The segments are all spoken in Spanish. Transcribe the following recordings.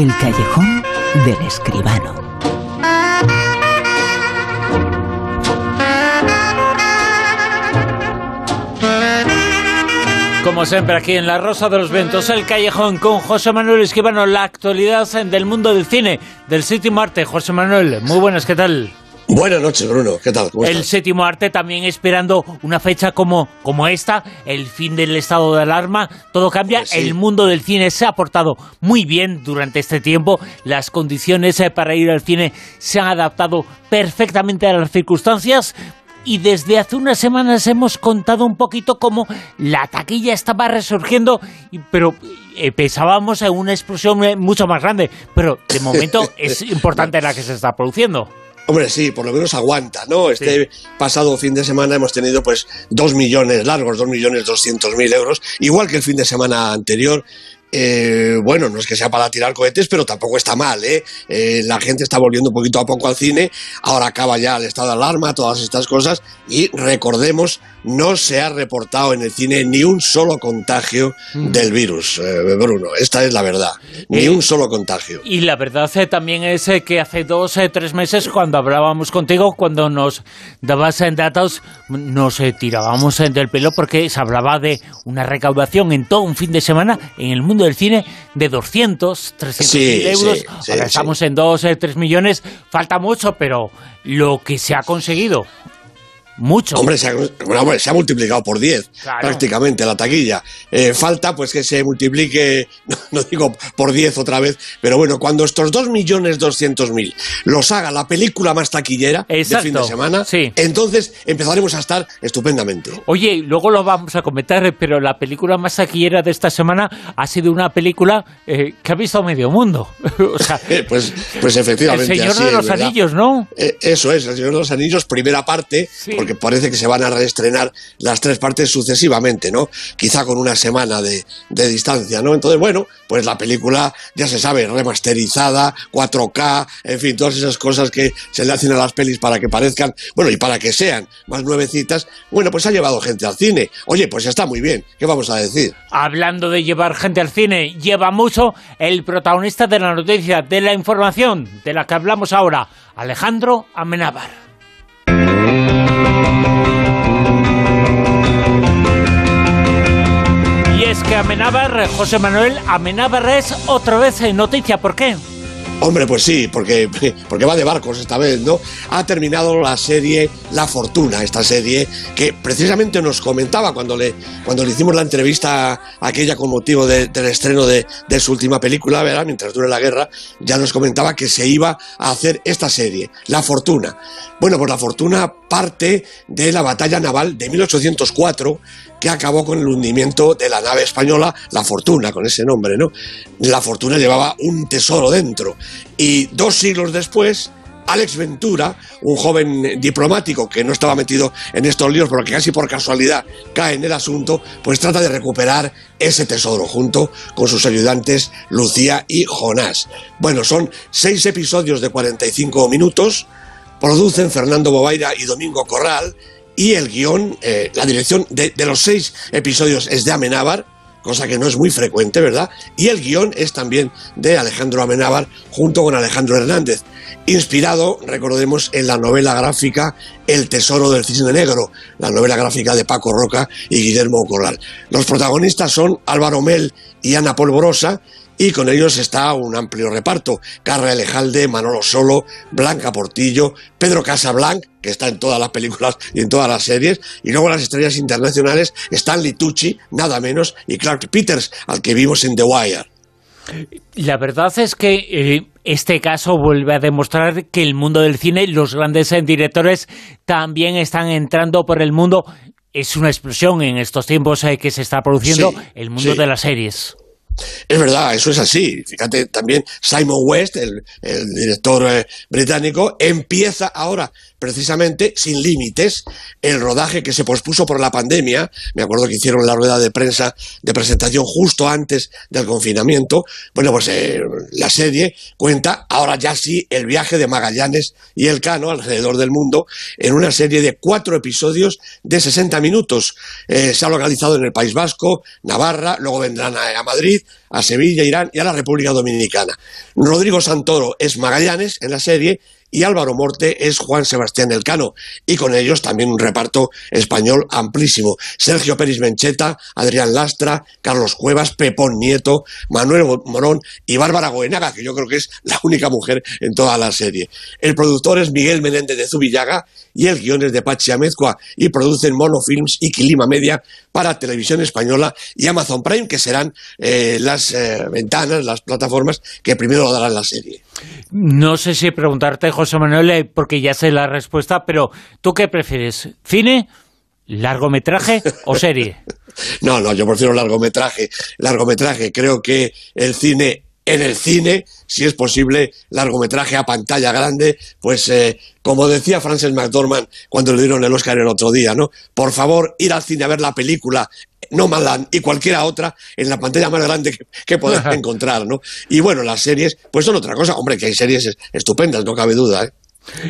El callejón del escribano. Como siempre aquí en La Rosa de los Ventos, el callejón con José Manuel Escribano, la actualidad del mundo del cine, del séptimo arte. José Manuel, muy buenas, ¿qué tal? Buenas noches, Bruno. ¿Qué tal? el séptimo arte también esperando una fecha como, como esta, el fin del estado de alarma. Todo cambia. Pues el mundo del cine se ha portado muy bien durante este tiempo. Las condiciones eh, para ir al cine se han adaptado perfectamente a las circunstancias y desde hace unas semanas hemos contado un poquito cómo la taquilla estaba resurgiendo, pero eh, pensábamos en una explosión eh, mucho más grande, pero de momento es importante la que se está produciendo. Hombre, sí, por lo menos aguanta, ¿no? Este pasado fin de semana hemos tenido pues dos millones largos, dos millones doscientos mil euros, igual que el fin de semana anterior, eh, bueno, no es que sea para tirar cohetes, pero tampoco está mal, ¿eh? ¿eh? La gente está volviendo poquito a poco al cine, ahora acaba ya el estado de alarma, todas estas cosas, y recordemos, no se ha reportado en el cine ni un solo contagio mm. del virus, eh, Bruno, esta es la verdad, ni un solo contagio. Y la verdad también es que hace dos, tres meses, cuando hablábamos contigo, cuando nos dabas en datos, nos tirábamos del pelo porque se hablaba de una recaudación en todo un fin de semana en el mundo del cine de 200, 300 mil euros. Ahora estamos en 2, 3 millones. Falta mucho, pero lo que se ha conseguido mucho. Hombre, se ha, multiplicado por 10 prácticamente la taquilla. Eh, falta pues que se multiplique, no, digo por 10 otra vez, pero bueno, cuando estos 2.200.000 los haga la película más taquillera de fin de semana, entonces empezaremos a estar estupendamente. Oye, luego lo vamos a comentar, pero la película más taquillera de esta semana ha sido una película eh, que ha visto medio mundo. pues, pues efectivamente. El Señor de los Anillos, ¿no? Eh, eso es, El Señor de los Anillos, primera parte, porque parece que se van a reestrenar las tres partes sucesivamente, ¿no? Quizá con una semana de, distancia, ¿no? Entonces, bueno, pues la película, ya se sabe, remasterizada, 4K, en fin, todas esas cosas que se le hacen a las pelis para que parezcan, bueno, y para que sean más nuevecitas, bueno, pues ha llevado gente al cine. Oye, pues está muy bien, ¿qué vamos a decir? Hablando de llevar gente al cine, lleva mucho el protagonista de la noticia, de la información de la que hablamos ahora, Alejandro Amenábar. Es que Amenábar, José Manuel Amenábar es otra vez en noticia. ¿Por qué? Hombre, pues sí, porque, porque va de barcos esta vez, ¿no? Ha terminado la serie La Fortuna, esta serie que precisamente nos comentaba cuando le, cuando le hicimos la entrevista aquella con motivo del estreno de, su última película, ¿verdad? Mientras dure la guerra, ya nos comentaba que se iba a hacer esta serie, La Fortuna. Bueno, pues La Fortuna parte de la batalla naval de 1804 que acabó con el hundimiento de la nave española La Fortuna, con ese nombre, ¿no? La Fortuna llevaba un tesoro dentro. Y dos siglos después, Alex Ventura, un joven diplomático que no estaba metido en estos líos, pero que casi por casualidad cae en el asunto, pues trata de recuperar ese tesoro junto con sus ayudantes Lucía y Jonás. Bueno, son seis episodios de 45 minutos, producen Fernando Bobaira y Domingo Corral, y el guion, eh, la dirección de, los seis episodios es de Amenábar, cosa que no es muy frecuente, ¿verdad? Y el guion es también de Alejandro Amenábar junto con Alejandro Hernández, inspirado, recordemos, en la novela gráfica El Tesoro del Cisne Negro, la novela gráfica de Paco Roca y Guillermo Corral. Los protagonistas son Álvaro Mel y Ana Polvorosa, y con ellos está un amplio reparto. Carla Elejalde, Manolo Solo, Blanca Portillo, Pedro Casablanc, que está en todas las películas y en todas las series, y luego las estrellas internacionales Stanley Tucci, nada menos, y Clark Peters, al que vimos en The Wire. La verdad es que eh, este caso vuelve a demostrar que el mundo del cine, los grandes directores también están entrando por el mundo. Es una explosión en estos tiempos eh, que se está produciendo el mundo de las series. Es verdad, eso es así. Fíjate, también Simon West, el, director eh, británico, empieza ahora precisamente sin límites el rodaje que se pospuso por la pandemia. Me acuerdo que hicieron la rueda de prensa de presentación justo antes del confinamiento. Bueno, pues eh, la serie cuenta ahora ya sí el viaje de Magallanes y el Cano alrededor del mundo en una serie de cuatro episodios de 60 minutos. Eh, se ha localizado en el País Vasco, Navarra, luego vendrán a Madrid a Sevilla, Irán y a la República Dominicana. Rodrigo Santoro es Magallanes en la serie y Álvaro Morte es Juan Sebastián Elcano, y con ellos también un reparto español amplísimo. Sergio Pérez Mencheta, Adrián Lastra, Carlos Cuevas, Pepón Nieto, Manuel Morón y Bárbara Goenaga, que yo creo que es la única mujer en toda la serie. El productor es Miguel Menéndez de Zubillaga y el guion es de Pachi Amezcua y producen Monofilms y Quilima Media para Televisión Española y Amazon Prime, que serán eh, las eh, ventanas, las plataformas que primero lo darán la serie. No sé si preguntarte, José Manuel, eh, porque ya sé la respuesta, pero ¿tú qué prefieres? ¿Cine, largometraje o serie? no, no, yo prefiero largometraje. Largometraje, creo que el cine en el cine, si es posible, largometraje a pantalla grande, pues eh, como decía Frances McDormand cuando le dieron el Oscar el otro día, ¿no? Por favor, ir al cine a ver la película no Malan y cualquiera otra en la pantalla más grande que, que encontrar, ¿no? Y bueno, las series, pues son otra cosa. Hombre, que hay series estupendas, no cabe duda, ¿eh?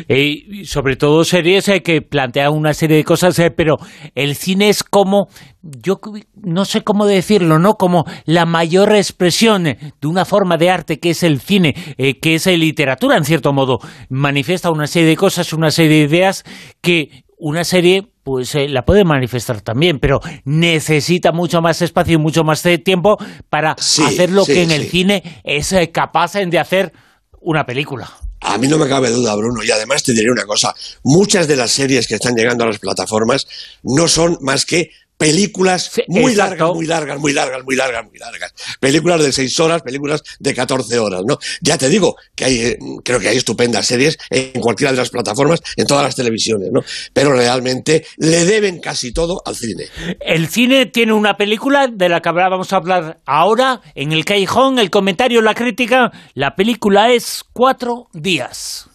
Y sobre todo series hay que plantear una serie de cosas, eh, pero el cine es como, yo no sé cómo decirlo, ¿no? Como la mayor expresión de una forma de arte que es el cine, eh, que es la literatura en cierto modo. Manifiesta una serie de cosas, una serie de ideas que una serie pues eh, la puede manifestar también, pero necesita mucho más espacio y mucho más tiempo para hacer lo que en el cine es capaz de hacer una película. A mí no me cabe duda, Bruno, y además te diré una cosa, muchas de las series que están llegando a las plataformas no son más que películas muy largas, muy largas, muy largas, muy largas, muy largas. Películas de seis horas, películas de 14 horas, ¿no? Ya te digo que hay, creo que hay estupendas series en cualquiera de las plataformas, en todas las televisiones, ¿no? Pero realmente le deben casi todo al cine. El cine tiene una película de la que vamos a hablar ahora, en el callejón, el comentario, la crítica. La película es Cuatro días.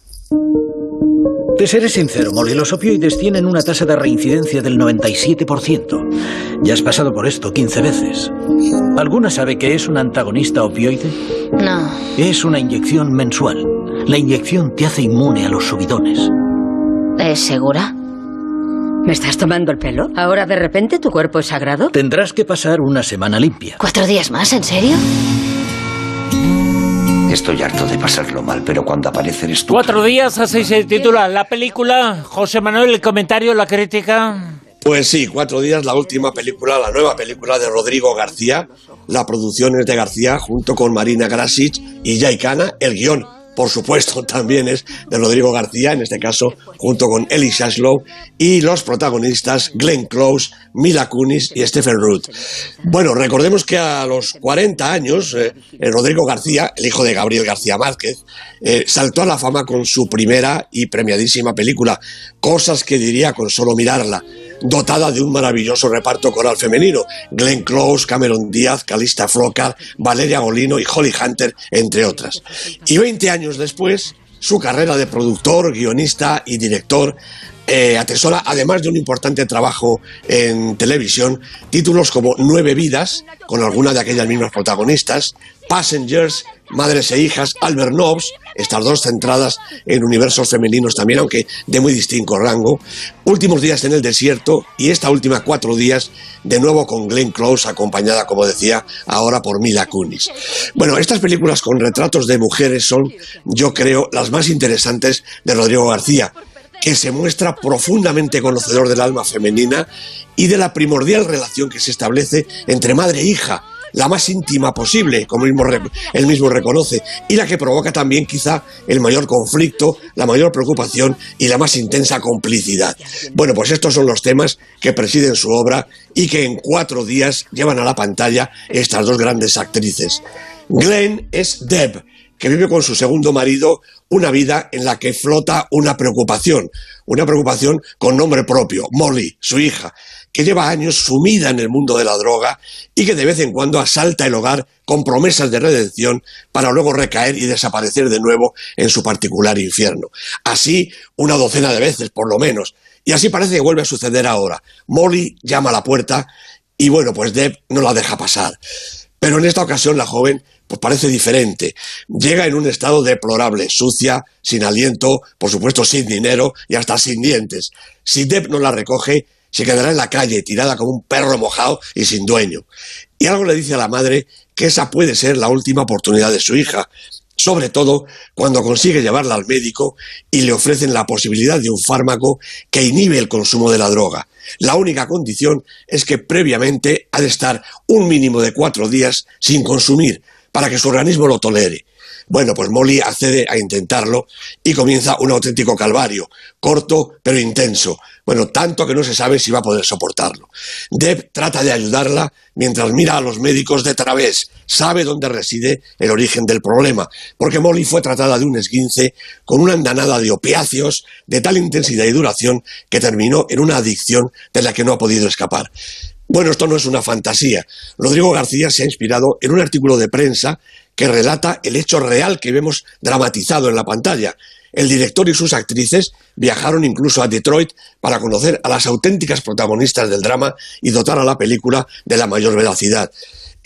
Te seré sincero, Molly, los opioides tienen una tasa de reincidencia del 97%. Ya has pasado por esto 15 veces. ¿Alguna sabe qué es un antagonista opioide? No. Es una inyección mensual. La inyección te hace inmune a los subidones. ¿Es segura? ¿Me estás tomando el pelo? ¿Ahora de repente tu cuerpo es sagrado? Tendrás que pasar una semana limpia. ¿Cuatro días más? ¿En serio? Estoy harto de pasarlo mal, pero cuando aparece eres tú. Cuatro días, así se titula la película. José Manuel, el comentario, la crítica. Pues sí, cuatro días, la última película, la nueva película de Rodrigo García. La producción es de García junto con Marina Grasic y Jaikana, el guion por supuesto, también es de Rodrigo García, en este caso, junto con Ellie Shashlow, y los protagonistas Glenn Close, Mila Kunis y Stephen Root. Bueno, recordemos que a los 40 años, eh, eh, Rodrigo García, el hijo de Gabriel García Márquez, eh, saltó a la fama con su primera y premiadísima película, Cosas que diría con solo mirarla, dotada de un maravilloso reparto coral femenino, Glenn Close, Cameron Díaz, Calista Flockhart, Valeria Golino y Holly Hunter, entre otras. Y 20 años después, su carrera de productor, guionista y director eh, atesora, además de un importante trabajo en televisión, títulos como Nueve Vidas, con alguna de aquellas mismas protagonistas, Passengers, Madres e Hijas, Albert Nobbs, estas dos centradas en universos femeninos también, aunque de muy distinto rango, Últimos días en el desierto y esta última cuatro días de nuevo con Glenn Close, acompañada, como decía, ahora por Mila Kunis. Bueno, estas películas con retratos de mujeres son, yo creo, las más interesantes de Rodrigo García, que se muestra profundamente conocedor del alma femenina y de la primordial relación que se establece entre madre e hija, la más íntima posible, como él mismo reconoce, y la que provoca también quizá el mayor conflicto, la mayor preocupación y la más intensa complicidad. Bueno, pues estos son los temas que presiden su obra y que en cuatro días llevan a la pantalla estas dos grandes actrices. Glenn es Deb, que vive con su segundo marido una vida en la que flota una preocupación, una preocupación con nombre propio, Molly, su hija, que lleva años sumida en el mundo de la droga y que de vez en cuando asalta el hogar con promesas de redención para luego recaer y desaparecer de nuevo en su particular infierno. Así una docena de veces, por lo menos. Y así parece que vuelve a suceder ahora. Molly llama a la puerta y bueno, pues Deb no la deja pasar. Pero en esta ocasión la joven pues parece diferente. Llega en un estado deplorable, sucia, sin aliento, por supuesto sin dinero y hasta sin dientes. Si Deb no la recoge, se quedará en la calle tirada como un perro mojado y sin dueño. Y algo le dice a la madre que esa puede ser la última oportunidad de su hija, sobre todo cuando consigue llevarla al médico y le ofrecen la posibilidad de un fármaco que inhibe el consumo de la droga. La única condición es que previamente ha de estar un mínimo de cuatro días sin consumir para que su organismo lo tolere. Bueno, pues Molly accede a intentarlo y comienza un auténtico calvario, corto pero intenso. Bueno, tanto que no se sabe si va a poder soportarlo. Deb trata de ayudarla mientras mira a los médicos de través. Sabe dónde reside el origen del problema, porque Molly fue tratada de un esguince con una andanada de opiáceos de tal intensidad y duración que terminó en una adicción de la que no ha podido escapar. Bueno, esto no es una fantasía. Rodrigo García se ha inspirado en un artículo de prensa que relata el hecho real que vemos dramatizado en la pantalla. El director y sus actrices viajaron incluso a Detroit para conocer a las auténticas protagonistas del drama y dotar a la película de la mayor veracidad.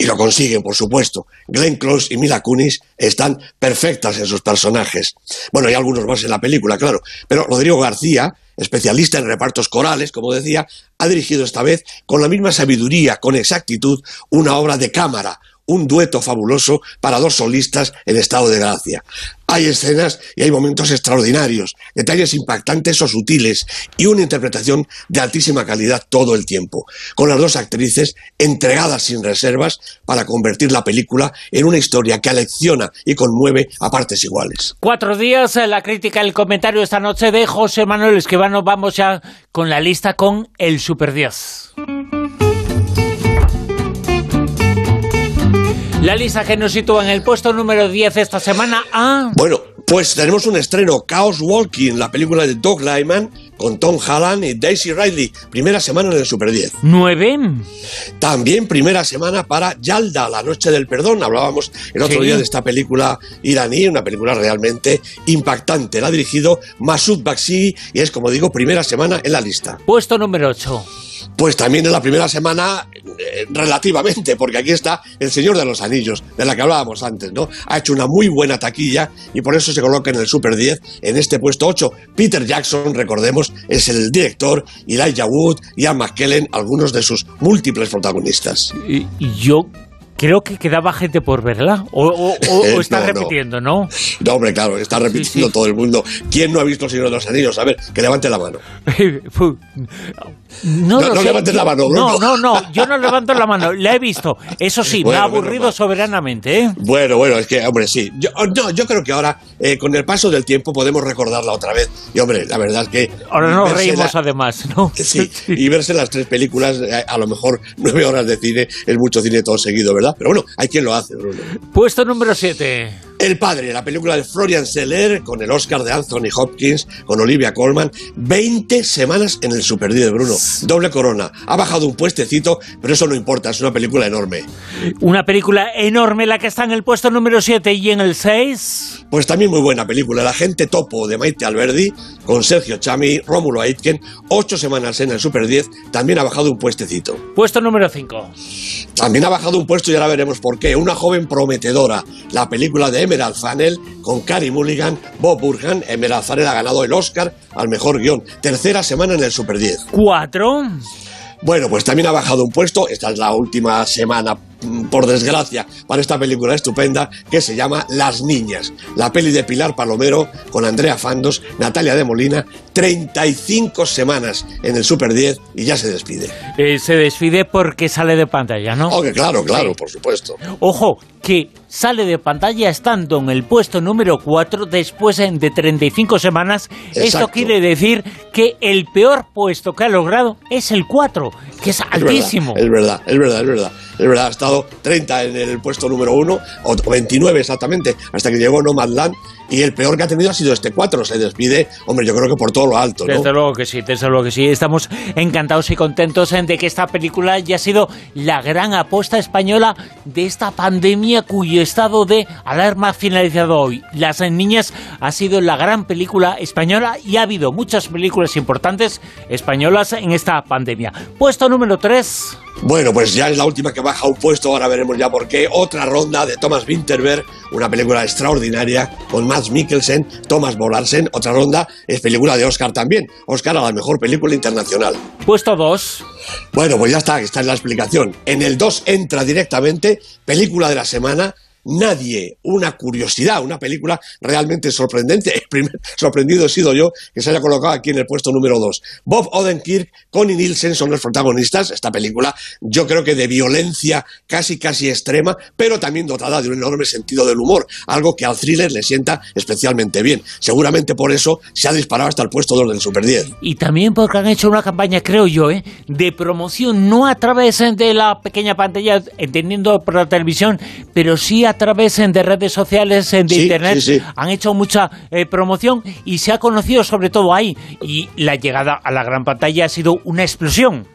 Y lo consiguen, por supuesto. Glenn Close y Mila Kunis están perfectas en sus personajes. Bueno, hay algunos más en la película, claro. Pero Rodrigo García, especialista en repartos corales, como decía, ha dirigido esta vez con la misma sabiduría, con exactitud, una obra de cámara, un dueto fabuloso para dos solistas en estado de gracia. Hay escenas y hay momentos extraordinarios, detalles impactantes o sutiles y una interpretación de altísima calidad todo el tiempo, con las dos actrices entregadas sin reservas para convertir la película en una historia que alecciona y conmueve a partes iguales. Cuatro días, eh, la crítica, el comentario esta noche de José Manuel Esquivano. Vamos ya con la lista con el Super 10. La lista que nos sitúa en el puesto número 10 esta semana a... Bueno, pues tenemos un estreno, Chaos Walking, la película de Doug Lyman, con Tom Holland y Daisy Ridley. Primera semana en el Super 10. ¿Nueve? También primera semana para Yalda, La Noche del Perdón. Hablábamos el otro Sí. día de esta película iraní, una película realmente impactante. La ha dirigido Masoud Bakshi y es, como digo, primera semana en la lista. Puesto número 8. Pues también en la primera semana, eh, relativamente, porque aquí está El Señor de los Anillos, de la que hablábamos antes, ¿no? Ha hecho una muy buena taquilla y por eso se coloca en el Super 10, en este puesto 8. Peter Jackson, recordemos, es el director, Elijah Wood, Ian McKellen, algunos de sus múltiples protagonistas. Y yo creo que quedaba gente por verla. O, o- Eh, está no, no. repitiendo, ¿no? No, hombre, claro, está repitiendo sí. todo el mundo. ¿Quién no ha visto El Señor de los Anillos? A ver, que levante la mano. No, No- no levantes la mano, No, Bruno. no, no, yo no levanto la mano. La he visto. Eso sí, me ha aburrido soberanamente, ¿eh? Bueno, bueno, es que, hombre, sí. Yo, oh, no, yo creo que ahora, eh, con el paso del tiempo, podemos recordarla otra vez. Y, hombre, la verdad es que... Ahora nos reímos la- además, ¿no? Sí, y verse las tres películas, eh, a lo mejor nueve horas de cine, es mucho cine todo seguido, ¿verdad? Pero bueno, hay quien lo hace, Bruno. Puesto número 7. El Padre, la película de Florian Seller, con el Oscar de Anthony Hopkins, con Olivia Colman, 20 semanas en el Super 10, Bruno. Doble corona. Ha bajado un puestecito, pero eso no importa, es una película enorme. Una película enorme la que está en el puesto número 7 y en el 6. Pues también muy buena película, El agente topo de Maite Alberdi, con Sergio Chami, Rómulo Aitken, ocho semanas en el Super 10, también ha bajado un puestecito. Puesto número 5. También ha bajado un puesto y ahora veremos por qué. Una joven prometedora, la película de Emerald Fennell con Carey Mulligan, Bob Burhan. Emerald Fennell ha ganado el Oscar al mejor guion. Tercera semana en el Super 10. 4. Bueno, pues también ha bajado un puesto. Esta es la última semana, por desgracia, para esta película estupenda que se llama Las Niñas. La peli de Pilar Palomero con Andrea Fandos, Natalia de Molina. 35 semanas en el Super 10 y ya se despide. Eh, se despide porque sale de pantalla, ¿no? Oh, que claro, claro, por supuesto. Ojo, que sale de pantalla estando en el puesto número 4 después de 35 semanas. Esto quiere decir que el peor puesto que ha logrado es el 4, que es Es altísimo. verdad, es verdad, es verdad. Es verdad, ha estado 30 en el puesto número 1, o 29 exactamente, hasta que llegó Nomadland. Y el peor que ha tenido ha sido este 4. Se despide, hombre, yo creo que por todo lo alto, ¿no? Desde luego que sí, desde luego que sí. Estamos encantados y contentos en de que esta película ya ha sido la gran apuesta española de esta pandemia cuyo estado de alarma ha finalizado hoy. Las niñas ha sido la gran película española y ha habido muchas películas importantes españolas en esta pandemia. Puesto número 3. Bueno, pues ya es la última que baja un puesto, ahora veremos ya por qué. Otra ronda de Thomas Winterberg, una película extraordinaria con Mads Mikkelsen, Thomas Bolarsen. Otra ronda es película de Oscar también. Oscar a la mejor película internacional. Puesto 2. Bueno, pues ya está, esta es la explicación. En el 2 entra directamente película de la semana, nadie, una curiosidad, una película realmente sorprendente. El primer sorprendido he sido yo que se haya colocado aquí en el puesto número 2. Bob Odenkirk, Connie Nielsen son los protagonistas. Esta película, yo creo que de violencia casi casi extrema, pero también dotada de un enorme sentido del humor, algo que al thriller le sienta especialmente bien. Seguramente por eso se ha disparado hasta el puesto 2 del Super 10. Y también porque han hecho una campaña, creo yo, ¿eh? de promoción, no a través de la pequeña pantalla, entendiendo por la televisión, pero sí a través de redes sociales, de Sí, internet, sí, sí. han hecho mucha eh, promoción y se ha conocido sobre todo ahí. Y la llegada a la gran pantalla ha sido una explosión.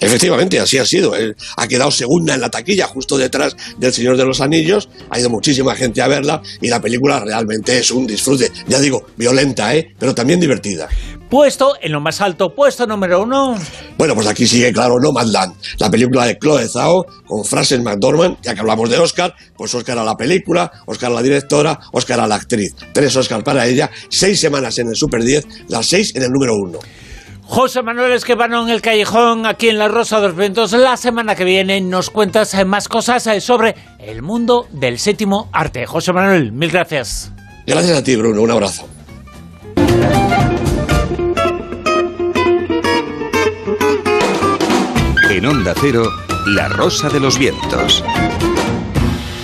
Efectivamente, así ha sido. Él ha quedado segunda en la taquilla, justo detrás del Señor de los Anillos. Ha ido muchísima gente a verla y la película realmente es un disfrute. Ya digo, violenta, ¿eh? Pero también divertida. Puesto en lo más alto, puesto número uno. Bueno, pues aquí sigue, claro, Nomadland, la película de Chloe Zhao con Frances McDormand, ya que hablamos de Oscar, pues Oscar a la película, Oscar a la directora, Oscar a la actriz. Tres Oscar para ella, seis semanas en el Super 10, las seis en el número uno. José Manuel Esquivano en el Callejón, aquí en La Rosa de los Vientos. La semana que viene nos cuentas eh, más cosas eh, sobre el mundo del séptimo arte. José Manuel, mil gracias. Gracias a ti, Bruno, un abrazo. En Onda Cero, La Rosa de los Vientos.